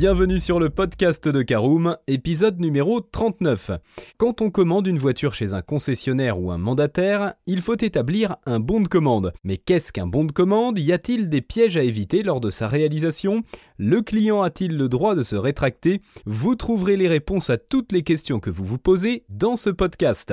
Bienvenue sur le podcast de Caroom, épisode numéro 39. Quand on commande une voiture chez un concessionnaire ou un mandataire, il faut établir un bon de commande. Mais qu'est-ce qu'un bon de commande? Y a-t-il des pièges à éviter lors de sa réalisation? Le client a-t-il le droit de se rétracter? Vous trouverez les réponses à toutes les questions que vous vous posez dans ce podcast.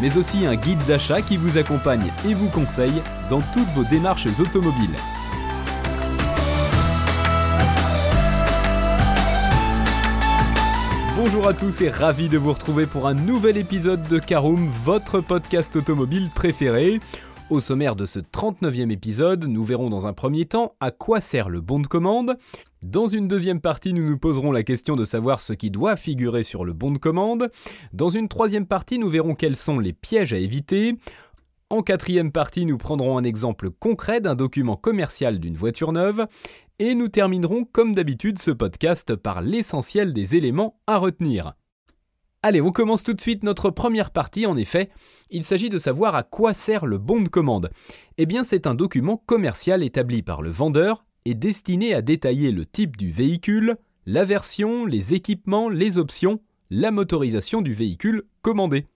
mais aussi un guide d'achat qui vous accompagne et vous conseille dans toutes vos démarches automobiles. Bonjour à tous et ravi de vous retrouver pour un nouvel épisode de Caroom, votre podcast automobile préféré. Au sommaire de ce 39e épisode, nous verrons dans un premier temps à quoi sert le bon de commande. Dans une deuxième partie, nous nous poserons la question de savoir ce qui doit figurer sur le bon de commande. Dans une troisième partie, nous verrons quels sont les pièges à éviter. En quatrième partie, nous prendrons un exemple concret d'un document commercial d'une voiture neuve. Et nous terminerons comme d'habitude ce podcast par l'essentiel des éléments à retenir. Allez, on commence tout de suite notre première partie. En effet, il s'agit de savoir à quoi sert le bon de commande. Eh bien, c'est un document commercial établi par le vendeur et destiné à détailler le type du véhicule, la version, les équipements, les options, la motorisation du véhicule commandé.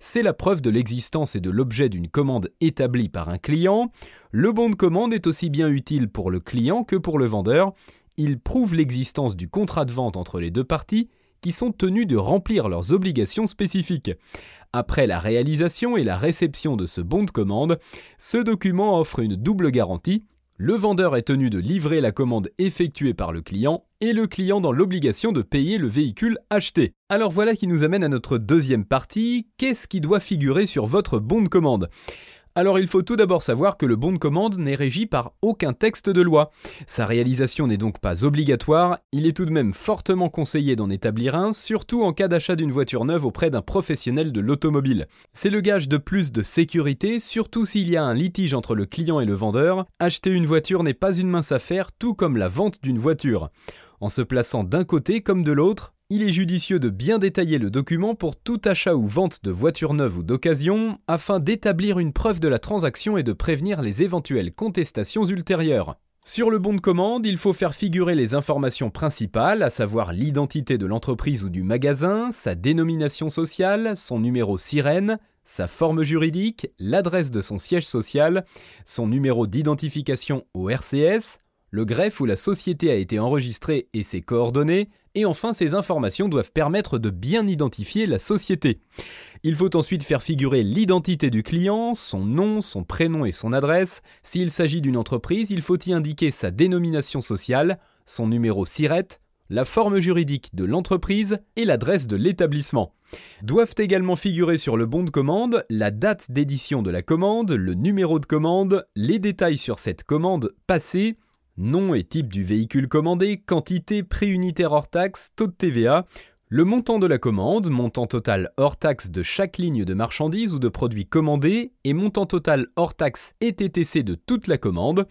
C'est la preuve de l'existence et de l'objet d'une commande établie par un client. Le bon de commande est aussi bien utile pour le client que pour le vendeur. Il prouve l'existence du contrat de vente entre les deux parties qui sont tenus de remplir leurs obligations spécifiques. Après la réalisation et la réception de ce bon de commande, ce document offre une double garantie. Le vendeur est tenu de livrer la commande effectuée par le client et le client dans l'obligation de payer le véhicule acheté. Alors voilà qui nous amène à notre deuxième partie. Qu'est-ce qui doit figurer sur votre bon de commande? Alors il faut tout d'abord savoir que le bon de commande n'est régi par aucun texte de loi. Sa réalisation n'est donc pas obligatoire, il est tout de même fortement conseillé d'en établir un, surtout en cas d'achat d'une voiture neuve auprès d'un professionnel de l'automobile. C'est le gage de plus de sécurité, surtout s'il y a un litige entre le client et le vendeur. Acheter une voiture n'est pas une mince affaire, tout comme la vente d'une voiture. En se plaçant d'un côté comme de l'autre, il est judicieux de bien détailler le document pour tout achat ou vente de voiture neuve ou d'occasion, afin d'établir une preuve de la transaction et de prévenir les éventuelles contestations ultérieures. Sur le bon de commande, il faut faire figurer les informations principales, à savoir l'identité de l'entreprise ou du magasin, sa dénomination sociale, son numéro sirène, sa forme juridique, l'adresse de son siège social, son numéro d'identification au RCS, le greffe où la société a été enregistrée et ses coordonnées, et enfin ces informations doivent permettre de bien identifier la société. Il faut ensuite faire figurer l'identité du client, son nom, son prénom et son adresse. S'il s'agit d'une entreprise, il faut y indiquer sa dénomination sociale, son numéro SIRET, la forme juridique de l'entreprise et l'adresse de l'établissement. Doivent également figurer sur le bon de commande la date d'édition de la commande, le numéro de commande, les détails sur cette commande passée, nom et type du véhicule commandé, quantité, prix unitaire hors taxe, taux de TVA, le montant de la commande, montant total hors taxe de chaque ligne de marchandises ou de produits commandés, et montant total hors taxe et TTC de toute la commande.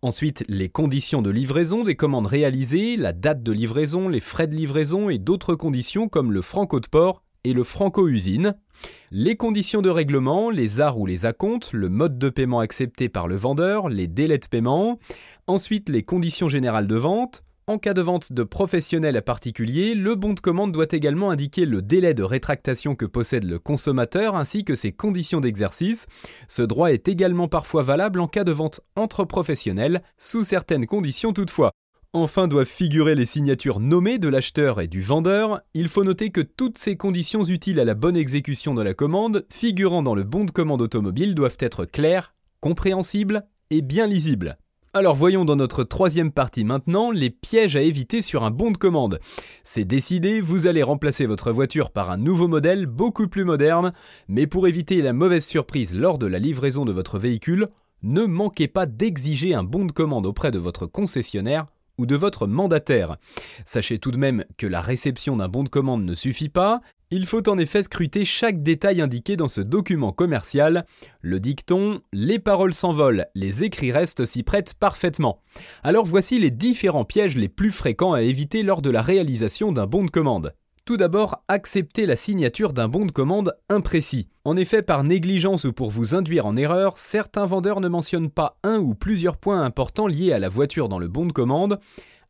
Ensuite, les conditions de livraison des commandes réalisées, la date de livraison, les frais de livraison et d'autres conditions comme le franco de port et le franco-usine. Les conditions de règlement, les arts ou les acomptes, le mode de paiement accepté par le vendeur, les délais de paiement. Ensuite, les conditions générales de vente. En cas de vente de professionnel à particulier, le bon de commande doit également indiquer le délai de rétractation que possède le consommateur ainsi que ses conditions d'exercice. Ce droit est également parfois valable en cas de vente entre professionnels, sous certaines conditions toutefois. Enfin doivent figurer les signatures nommées de l'acheteur et du vendeur. Il faut noter que toutes ces conditions utiles à la bonne exécution de la commande, figurant dans le bon de commande automobile, doivent être claires, compréhensibles et bien lisibles. Alors voyons dans notre troisième partie maintenant les pièges à éviter sur un bon de commande. C'est décidé, vous allez remplacer votre voiture par un nouveau modèle beaucoup plus moderne, mais pour éviter la mauvaise surprise lors de la livraison de votre véhicule, ne manquez pas d'exiger un bon de commande auprès de votre concessionnaire ou de votre mandataire. Sachez tout de même que la réception d'un bon de commande ne suffit pas, il faut en effet scruter chaque détail indiqué dans ce document commercial. Le dicton, les paroles s'envolent, les écrits restent s'y prêtent parfaitement. Alors voici les différents pièges les plus fréquents à éviter lors de la réalisation d'un bon de commande. Tout d'abord, accepter la signature d'un bon de commande imprécis. En effet, par négligence ou pour vous induire en erreur, certains vendeurs ne mentionnent pas un ou plusieurs points importants liés à la voiture dans le bon de commande.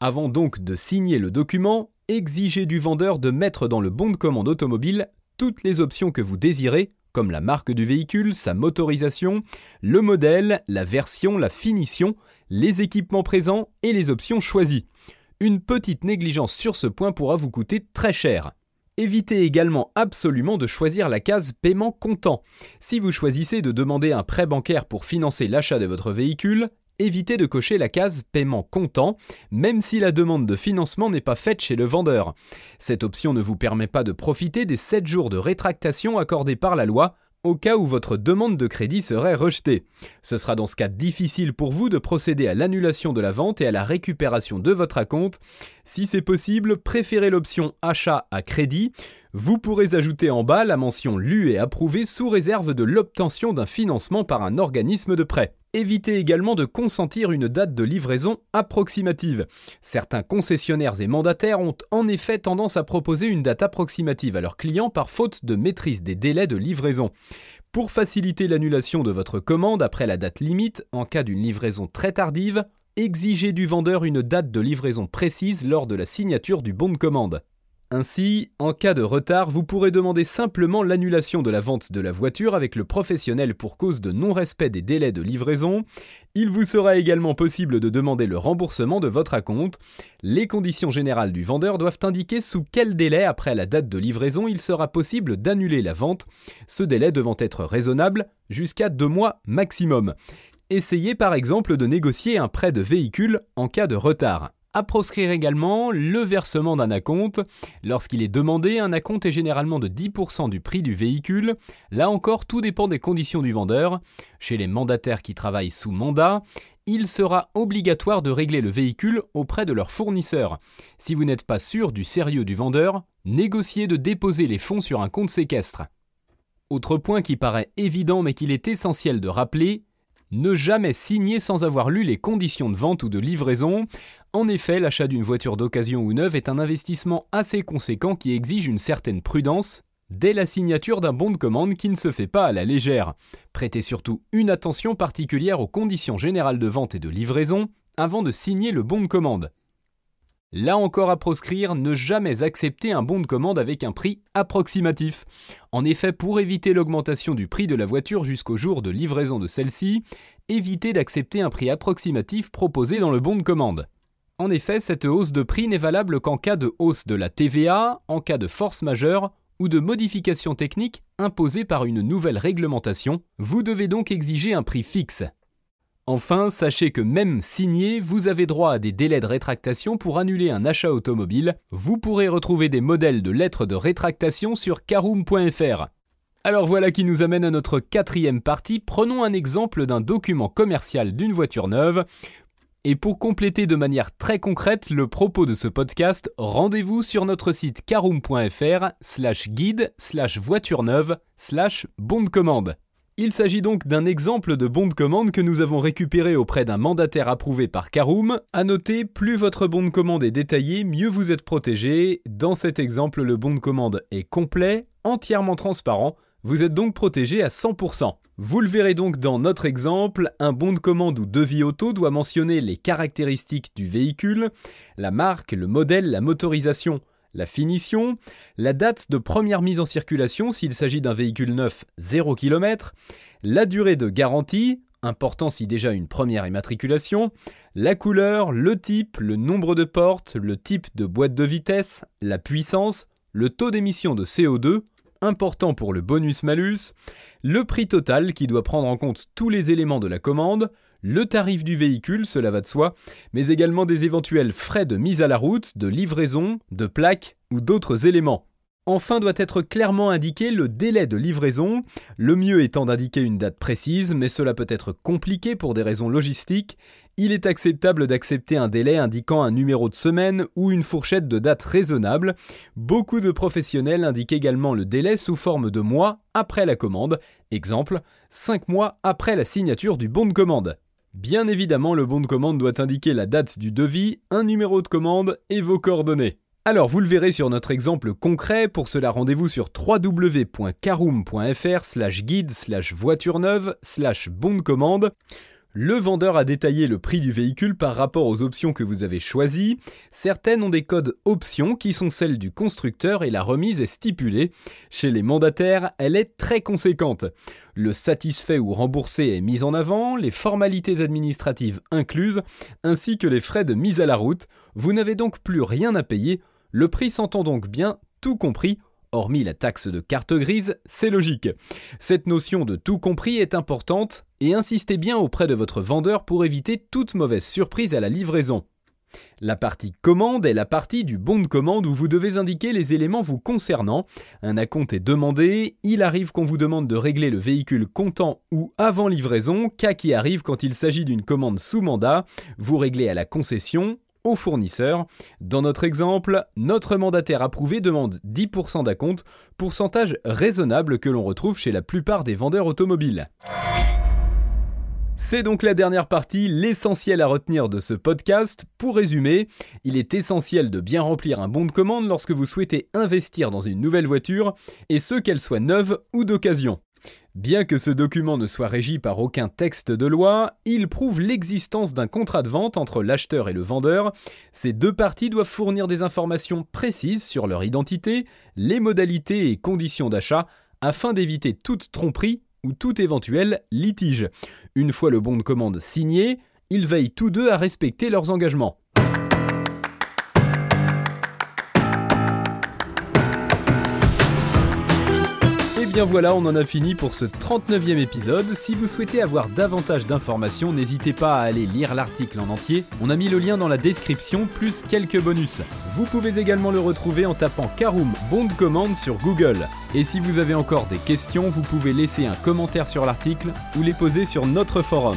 Avant donc de signer le document, exigez du vendeur de mettre dans le bon de commande automobile toutes les options que vous désirez, comme la marque du véhicule, sa motorisation, le modèle, la version, la finition, les équipements présents et les options choisies. Une petite négligence sur ce point pourra vous coûter très cher. Évitez également absolument de choisir la case paiement comptant. Si vous choisissez de demander un prêt bancaire pour financer l'achat de votre véhicule, évitez de cocher la case paiement comptant, même si la demande de financement n'est pas faite chez le vendeur. Cette option ne vous permet pas de profiter des 7 jours de rétractation accordés par la loi au cas où votre demande de crédit serait rejetée. Ce sera dans ce cas difficile pour vous de procéder à l'annulation de la vente et à la récupération de votre acompte. Si c'est possible, préférez l'option achat à crédit. Vous pourrez ajouter en bas la mention lue et approuvée sous réserve de l'obtention d'un financement par un organisme de prêt. Évitez également de consentir une date de livraison approximative. Certains concessionnaires et mandataires ont en effet tendance à proposer une date approximative à leurs clients par faute de maîtrise des délais de livraison. Pour faciliter l'annulation de votre commande après la date limite, en cas d'une livraison très tardive, exigez du vendeur une date de livraison précise lors de la signature du bon de commande. Ainsi, en cas de retard, vous pourrez demander simplement l'annulation de la vente de la voiture avec le professionnel pour cause de non-respect des délais de livraison. Il vous sera également possible de demander le remboursement de votre acompte. Les conditions générales du vendeur doivent indiquer sous quel délai après la date de livraison il sera possible d'annuler la vente, ce délai devant être raisonnable jusqu'à deux mois maximum. Essayez par exemple de négocier un prêt de véhicule en cas de retard. À proscrire également le versement d'un acompte. Lorsqu'il est demandé, un acompte est généralement de 10% du prix du véhicule. Là encore, tout dépend des conditions du vendeur. Chez les mandataires qui travaillent sous mandat, il sera obligatoire de régler le véhicule auprès de leur fournisseur. Si vous n'êtes pas sûr du sérieux du vendeur, négociez de déposer les fonds sur un compte séquestre. Autre point qui paraît évident mais qu'il est essentiel de rappeler, ne jamais signer sans avoir lu les conditions de vente ou de livraison. En effet, l'achat d'une voiture d'occasion ou neuve est un investissement assez conséquent qui exige une certaine prudence dès la signature d'un bon de commande qui ne se fait pas à la légère. Prêtez surtout une attention particulière aux conditions générales de vente et de livraison avant de signer le bon de commande. Là encore à proscrire, ne jamais accepter un bon de commande avec un prix approximatif. En effet, pour éviter l'augmentation du prix de la voiture jusqu'au jour de livraison de celle-ci, évitez d'accepter un prix approximatif proposé dans le bon de commande. En effet, cette hausse de prix n'est valable qu'en cas de hausse de la TVA, en cas de force majeure ou de modification technique imposée par une nouvelle réglementation. Vous devez donc exiger un prix fixe. Enfin, sachez que même signé, vous avez droit à des délais de rétractation pour annuler un achat automobile. Vous pourrez retrouver des modèles de lettres de rétractation sur caroom.fr. Alors voilà qui nous amène à notre quatrième partie. Prenons un exemple d'un document commercial d'une voiture neuve. Et pour compléter de manière très concrète le propos de ce podcast, rendez-vous sur notre site caroom.fr slash guide slash voiture neuve slash bon de commande. Il s'agit donc d'un exemple de bon de commande que nous avons récupéré auprès d'un mandataire approuvé par Caroom. À noter, plus votre bon de commande est détaillé, mieux vous êtes protégé. Dans cet exemple, le bon de commande est complet, entièrement transparent. Vous êtes donc protégé à 100%. Vous le verrez donc dans notre exemple, un bon de commande ou devis auto doit mentionner les caractéristiques du véhicule, la marque, le modèle, la motorisation, la finition, la date de première mise en circulation s'il s'agit d'un véhicule neuf 0 km, la durée de garantie, important si déjà une première immatriculation, la couleur, le type, le nombre de portes, le type de boîte de vitesse, la puissance, le taux d'émission de CO2, important pour le bonus-malus, le prix total qui doit prendre en compte tous les éléments de la commande, le tarif du véhicule, cela va de soi, mais également des éventuels frais de mise à la route, de livraison, de plaques ou d'autres éléments. Enfin doit être clairement indiqué le délai de livraison, le mieux étant d'indiquer une date précise, mais cela peut être compliqué pour des raisons logistiques. Il est acceptable d'accepter un délai indiquant un numéro de semaine ou une fourchette de date raisonnable. Beaucoup de professionnels indiquent également le délai sous forme de mois après la commande, exemple 5 mois après la signature du bon de commande. Bien évidemment, le bon de commande doit indiquer la date du devis, un numéro de commande et vos coordonnées. Alors, vous le verrez sur notre exemple concret. Pour cela, rendez-vous sur www.caroom.fr slash guide slash voiture neuve slash bon de commande. Le vendeur a détaillé le prix du véhicule par rapport aux options que vous avez choisies. Certaines ont des codes options qui sont celles du constructeur et la remise est stipulée. Chez les mandataires, elle est très conséquente. Le satisfait ou remboursé est mis en avant, les formalités administratives incluses, ainsi que les frais de mise à la route. Vous n'avez donc plus rien à payer le prix s'entend donc bien, tout compris, hormis la taxe de carte grise, c'est logique. Cette notion de tout compris est importante et insistez bien auprès de votre vendeur pour éviter toute mauvaise surprise à la livraison. La partie commande est la partie du bon de commande où vous devez indiquer les éléments vous concernant. Un acompte est demandé, il arrive qu'on vous demande de régler le véhicule comptant ou avant livraison, cas qui arrive quand il s'agit d'une commande sous mandat, vous réglez à la concession, au fournisseur. Dans notre exemple, notre mandataire approuvé demande 10% d'acompte, pourcentage raisonnable que l'on retrouve chez la plupart des vendeurs automobiles. C'est donc la dernière partie, l'essentiel à retenir de ce podcast. Pour résumer, il est essentiel de bien remplir un bon de commande lorsque vous souhaitez investir dans une nouvelle voiture, et ce qu'elle soit neuve ou d'occasion. Bien que ce document ne soit régi par aucun texte de loi, il prouve l'existence d'un contrat de vente entre l'acheteur et le vendeur. Ces deux parties doivent fournir des informations précises sur leur identité, les modalités et conditions d'achat, afin d'éviter toute tromperie ou tout éventuel litige. Une fois le bon de commande signé, ils veillent tous deux à respecter leurs engagements. Bien voilà, on en a fini pour ce 39e épisode. Si vous souhaitez avoir davantage d'informations, n'hésitez pas à aller lire l'article en entier. On a mis le lien dans la description, plus quelques bonus. Vous pouvez également le retrouver en tapant Caroom bon de commande sur Google. Et si vous avez encore des questions, vous pouvez laisser un commentaire sur l'article ou les poser sur notre forum.